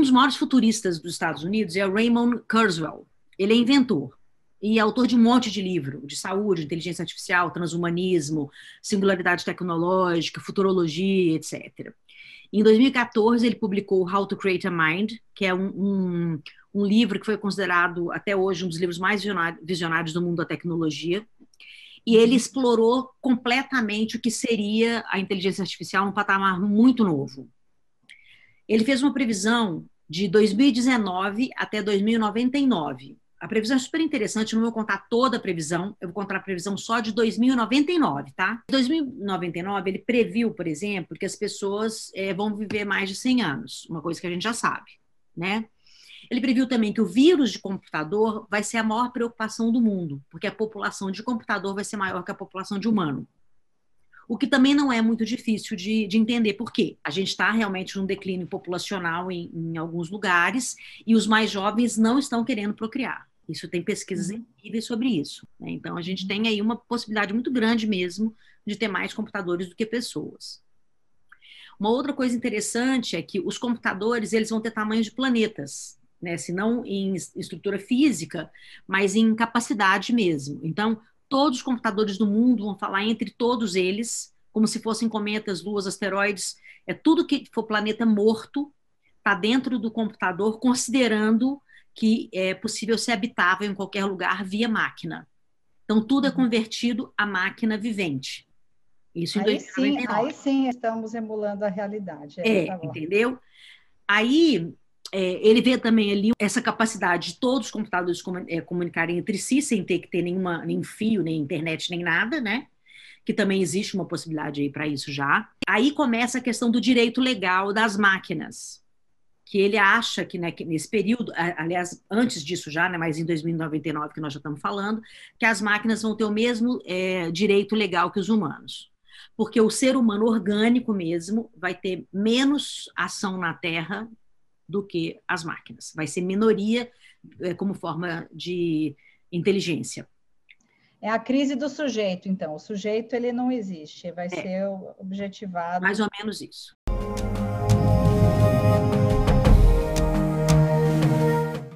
Um dos maiores futuristas dos Estados Unidos é Raymond Kurzweil. Ele é inventor e autor de um monte de livro de saúde, inteligência artificial, transhumanismo, singularidade tecnológica, futurologia, etc. Em 2014, ele publicou How to Create a Mind, que é um, um, um livro que foi considerado até hoje um dos livros mais visionários do mundo da tecnologia. E ele explorou completamente o que seria a inteligência artificial num patamar muito novo. Ele fez uma previsão de 2019 até 2099. A previsão é super interessante, não vou contar toda a previsão, eu vou contar a previsão só de 2099, tá? Em 2099, ele previu, por exemplo, que as pessoas é, vão viver mais de 100 anos, uma coisa que a gente já sabe, né? Ele previu também que o vírus de computador vai ser a maior preocupação do mundo, porque a população de computador vai ser maior que a população de humano. O que também não é muito difícil de, de entender por quê. A gente está realmente num declínio populacional em, em alguns lugares e os mais jovens não estão querendo procriar. Isso tem pesquisas uhum. incríveis sobre isso. Né? Então, a gente tem aí uma possibilidade muito grande mesmo de ter mais computadores do que pessoas. Uma outra coisa interessante é que os computadores eles vão ter tamanho de planetas, né? se não em estrutura física, mas em capacidade mesmo. Então, todos os computadores do mundo vão falar entre todos eles, como se fossem cometas, luas, asteroides, é tudo que for planeta morto está dentro do computador, considerando que é possível ser habitável em qualquer lugar via máquina. Então, tudo é uhum. convertido a máquina vivente. Isso em aí 2099. Sim, aí sim estamos emulando a realidade. É, é entendeu? Aí é, ele vê também ali essa capacidade de todos os computadores é, comunicarem entre si sem ter que ter nenhuma, nem fio, nem internet, nem nada, né? Que também existe uma possibilidade aí para isso já. Aí começa a questão do direito legal das máquinas que ele acha que, né, que nesse período, aliás, antes disso já, né, mas em 2099 que nós já estamos falando, que as máquinas vão ter o mesmo é, direito legal que os humanos. Porque o ser humano orgânico mesmo vai ter menos ação na Terra do que as máquinas. Vai ser minoria é, como forma de inteligência. É a crise do sujeito, então. O sujeito ele não existe, vai é. ser objetivado. Mais ou menos isso.